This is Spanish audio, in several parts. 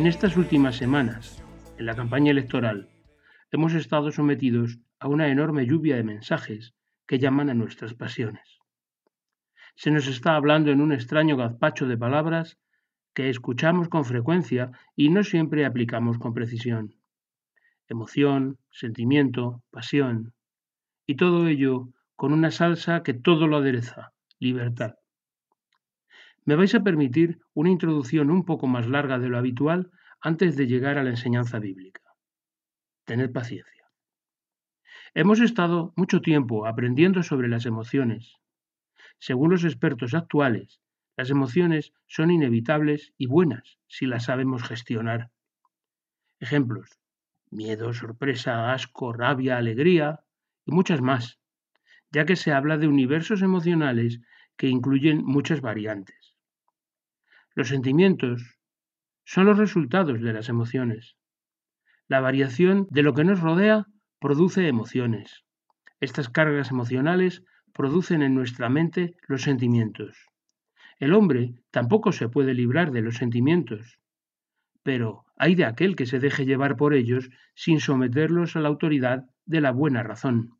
En estas últimas semanas, en la campaña electoral, hemos estado sometidos a una enorme lluvia de mensajes que llaman a nuestras pasiones. Se nos está hablando en un extraño gazpacho de palabras que escuchamos con frecuencia y no siempre aplicamos con precisión. Emoción, sentimiento, pasión. Y todo ello con una salsa que todo lo adereza, libertad. Me vais a permitir una introducción un poco más larga de lo habitual antes de llegar a la enseñanza bíblica. Tened paciencia. Hemos estado mucho tiempo aprendiendo sobre las emociones, según los expertos actuales, las emociones son inevitables y buenas si las sabemos gestionar. Ejemplos: miedo, sorpresa, asco, rabia, alegría y muchas más, ya que se habla de universos emocionales que incluyen muchas variantes. Los sentimientos son los resultados de las emociones. La variación de lo que nos rodea produce emociones. Estas cargas emocionales producen en nuestra mente los sentimientos. El hombre tampoco se puede librar de los sentimientos, pero hay de aquel que se deje llevar por ellos sin someterlos a la autoridad de la buena razón.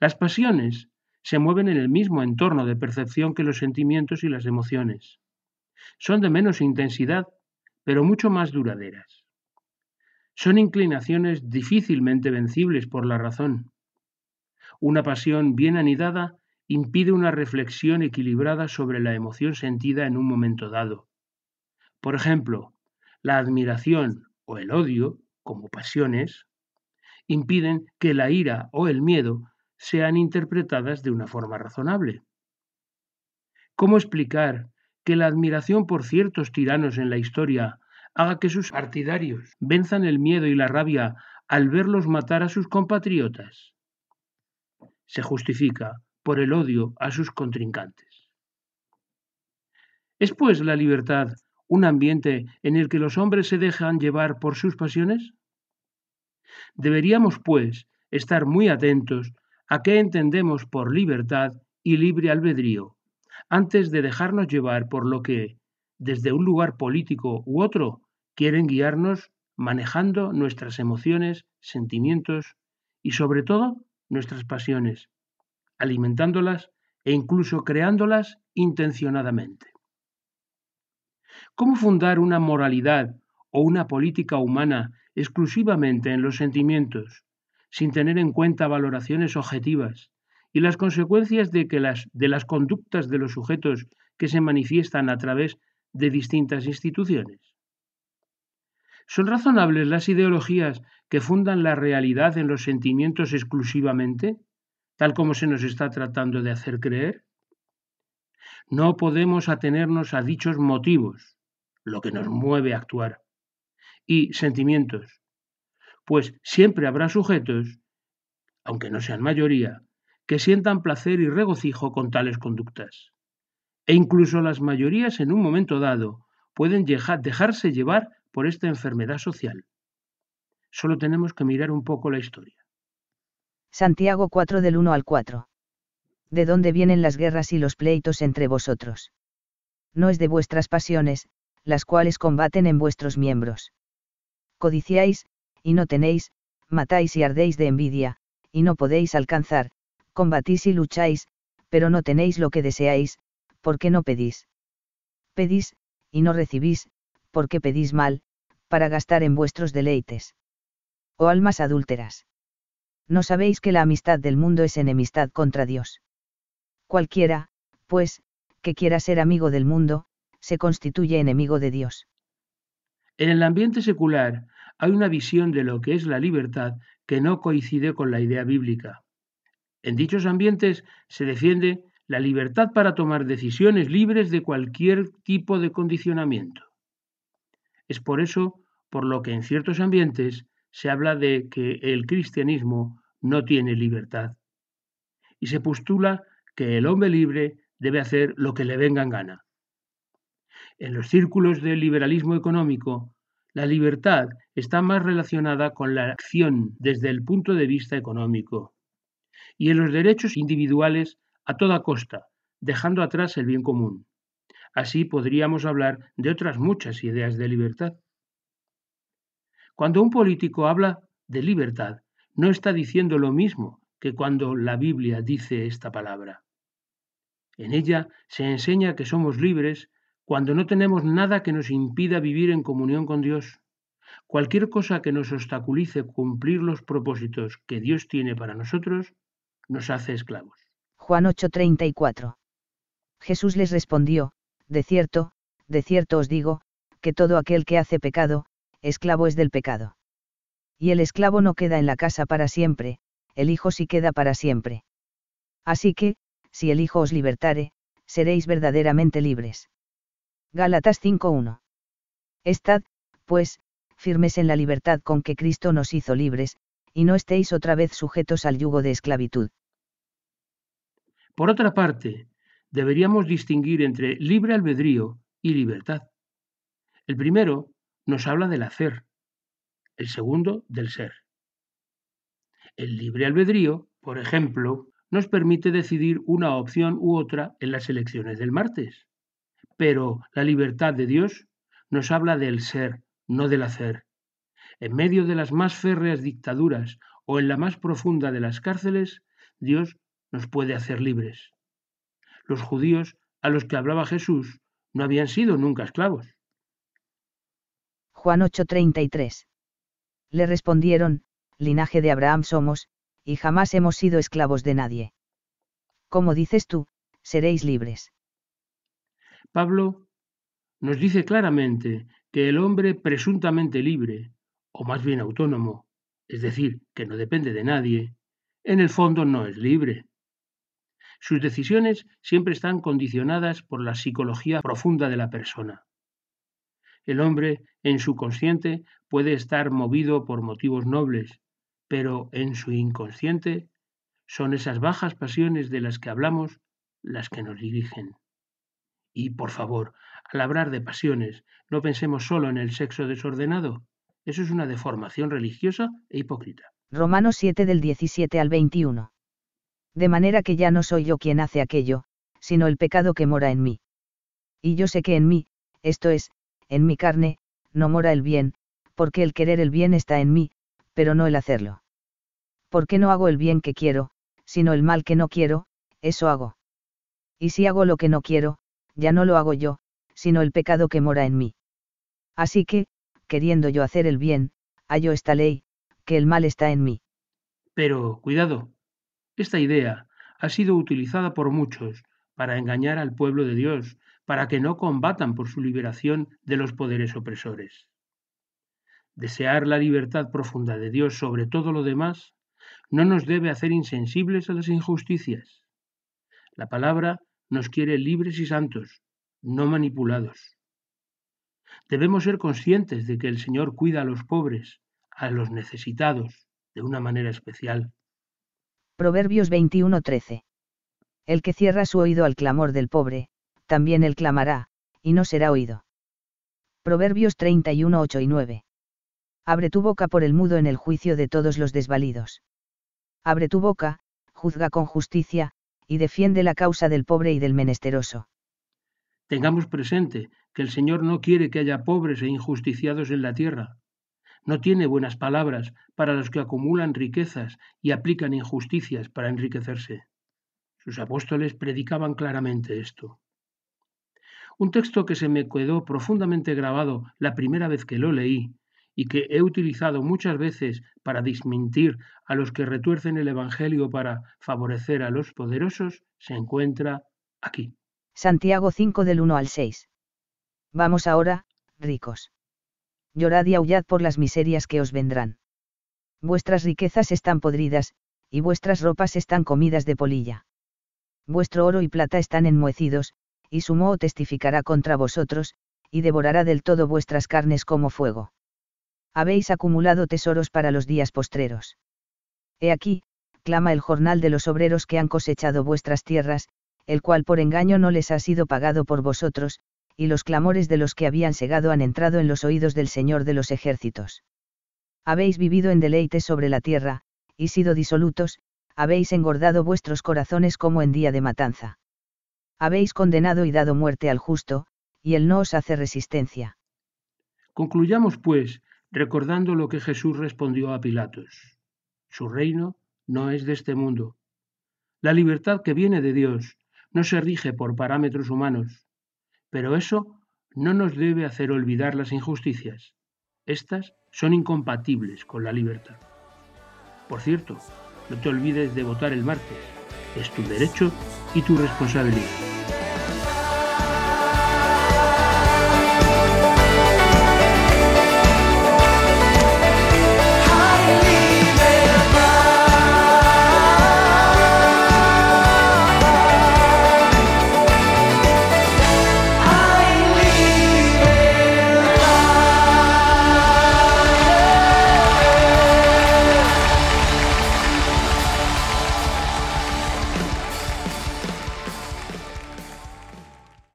Las pasiones se mueven en el mismo entorno de percepción que los sentimientos y las emociones. Son de menos intensidad, pero mucho más duraderas. Son inclinaciones difícilmente vencibles por la razón. Una pasión bien anidada impide una reflexión equilibrada sobre la emoción sentida en un momento dado. Por ejemplo, la admiración o el odio, como pasiones, impiden que la ira o el miedo sean interpretadas de una forma razonable. ¿Cómo explicar que la admiración por ciertos tiranos en la historia haga que sus partidarios venzan el miedo y la rabia al verlos matar a sus compatriotas? se justifica por el odio a sus contrincantes. ¿Es pues la libertad un ambiente en el que los hombres se dejan llevar por sus pasiones? Deberíamos, pues, estar muy atentos a qué entendemos por libertad y libre albedrío, antes de dejarnos llevar por lo que, desde un lugar político u otro, quieren guiarnos manejando nuestras emociones, sentimientos y, sobre todo, nuestras pasiones, alimentándolas e incluso creándolas intencionadamente. ¿Cómo fundar una moralidad o una política humana exclusivamente en los sentimientos, sin tener en cuenta valoraciones objetivas y las consecuencias de, que las, de las conductas de los sujetos que se manifiestan a través de distintas instituciones? ¿Son razonables las ideologías que fundan la realidad en los sentimientos exclusivamente, tal como se nos está tratando de hacer creer? No podemos atenernos a dichos motivos, lo que nos mueve a actuar, y sentimientos, pues siempre habrá sujetos, aunque no sean mayoría, que sientan placer y regocijo con tales conductas. E incluso las mayorías en un momento dado pueden dejarse llevar por esta enfermedad social. Solo tenemos que mirar un poco la historia. Santiago 4 del 1 al 4. ¿De dónde vienen las guerras y los pleitos entre vosotros? No es de vuestras pasiones, las cuales combaten en vuestros miembros. Codiciáis, y no tenéis, matáis y ardéis de envidia, y no podéis alcanzar, combatís y lucháis, pero no tenéis lo que deseáis, porque no pedís. Pedís, y no recibís, porque pedís mal, para gastar en vuestros deleites o almas adúlteras. ¿No sabéis que la amistad del mundo es enemistad contra Dios? Cualquiera, pues, que quiera ser amigo del mundo, se constituye enemigo de Dios. En el ambiente secular hay una visión de lo que es la libertad que no coincide con la idea bíblica. En dichos ambientes se defiende la libertad para tomar decisiones libres de cualquier tipo de condicionamiento. Es por eso por lo que en ciertos ambientes se habla de que el cristianismo no tiene libertad. Y se postula que el hombre libre debe hacer lo que le venga en gana, En los círculos del liberalismo económico, la libertad está más relacionada con la acción desde el punto de vista económico y en los derechos individuales a toda costa, dejando atrás el bien común. Así podríamos hablar de otras muchas ideas de libertad. Cuando un político habla de libertad, no está diciendo lo mismo que cuando la Biblia dice esta palabra. En ella se enseña que somos libres cuando no tenemos nada que nos impida vivir en comunión con Dios. Cualquier cosa que nos obstaculice cumplir los propósitos que Dios tiene para nosotros, nos hace esclavos. Juan 8:34. Jesús les respondió, De cierto, de cierto os digo, que todo aquel que hace pecado, esclavo es del pecado. Y el esclavo no queda en la casa para siempre, el Hijo sí queda para siempre. Así que, si el Hijo os libertare, seréis verdaderamente libres. Gálatas 5.1. Estad, pues, firmes en la libertad con que Cristo nos hizo libres, y no estéis otra vez sujetos al yugo de esclavitud. Por otra parte, deberíamos distinguir entre libre albedrío y libertad. El primero nos habla del hacer, el segundo del ser. El libre albedrío, por ejemplo, nos permite decidir una opción u otra en las elecciones del martes. Pero la libertad de Dios nos habla del ser, no del hacer. En medio de las más férreas dictaduras o en la más profunda de las cárceles, Dios nos puede hacer libres. Los judíos a los que hablaba Jesús no habían sido nunca esclavos. Juan 8:33. Le respondieron, linaje de Abraham somos, y jamás hemos sido esclavos de nadie. Como dices tú, seréis libres. Pablo nos dice claramente que el hombre presuntamente libre, o más bien autónomo, es decir, que no depende de nadie, en el fondo no es libre. Sus decisiones siempre están condicionadas por la psicología profunda de la persona. El hombre, en su consciente, puede estar movido por motivos nobles, pero en su inconsciente son esas bajas pasiones de las que hablamos las que nos dirigen. Y, por favor, al hablar de pasiones, no pensemos solo en el sexo desordenado. Eso es una deformación religiosa e hipócrita. Romanos 7 del 17 al 21. De manera que ya no soy yo quien hace aquello, sino el pecado que mora en mí. Y yo sé que en mí, esto es, en mi carne, no mora el bien, porque el querer el bien está en mí, pero no el hacerlo. Porque no hago el bien que quiero, sino el mal que no quiero, eso hago. Y si hago lo que no quiero, ya no lo hago yo, sino el pecado que mora en mí. Así que, queriendo yo hacer el bien, hallo esta ley, que el mal está en mí. Pero, cuidado, esta idea ha sido utilizada por muchos para engañar al pueblo de Dios, para que no combatan por su liberación de los poderes opresores. Desear la libertad profunda de Dios sobre todo lo demás no nos debe hacer insensibles a las injusticias. La palabra nos quiere libres y santos, no manipulados. Debemos ser conscientes de que el Señor cuida a los pobres, a los necesitados, de una manera especial. Proverbios 21:13. El que cierra su oído al clamor del pobre, también él clamará, y no será oído. Proverbios 31:8 y 9. Abre tu boca por el mudo en el juicio de todos los desvalidos. Abre tu boca, juzga con justicia, y defiende la causa del pobre y del menesteroso. Tengamos presente que el Señor no quiere que haya pobres e injusticiados en la tierra. No tiene buenas palabras para los que acumulan riquezas y aplican injusticias para enriquecerse. Sus apóstoles predicaban claramente esto. Un texto que se me quedó profundamente grabado la primera vez que lo leí y que he utilizado muchas veces para desmentir a los que retuercen el Evangelio para favorecer a los poderosos, se encuentra aquí. Santiago 5 del 1 al 6. Vamos ahora, ricos. Llorad y aullad por las miserias que os vendrán. Vuestras riquezas están podridas, y vuestras ropas están comidas de polilla. Vuestro oro y plata están enmohecidos, y su moho testificará contra vosotros, y devorará del todo vuestras carnes como fuego habéis acumulado tesoros para los días postreros. He aquí, clama el jornal de los obreros que han cosechado vuestras tierras, el cual por engaño no les ha sido pagado por vosotros, y los clamores de los que habían segado han entrado en los oídos del Señor de los ejércitos. Habéis vivido en deleites sobre la tierra, y sido disolutos, habéis engordado vuestros corazones como en día de matanza. Habéis condenado y dado muerte al justo, y él no os hace resistencia. Concluyamos, pues, recordando lo que Jesús respondió a Pilatos. Su reino no es de este mundo. La libertad que viene de Dios no se rige por parámetros humanos, pero eso no nos debe hacer olvidar las injusticias. Estas son incompatibles con la libertad. Por cierto, no te olvides de votar el martes. Es tu derecho y tu responsabilidad.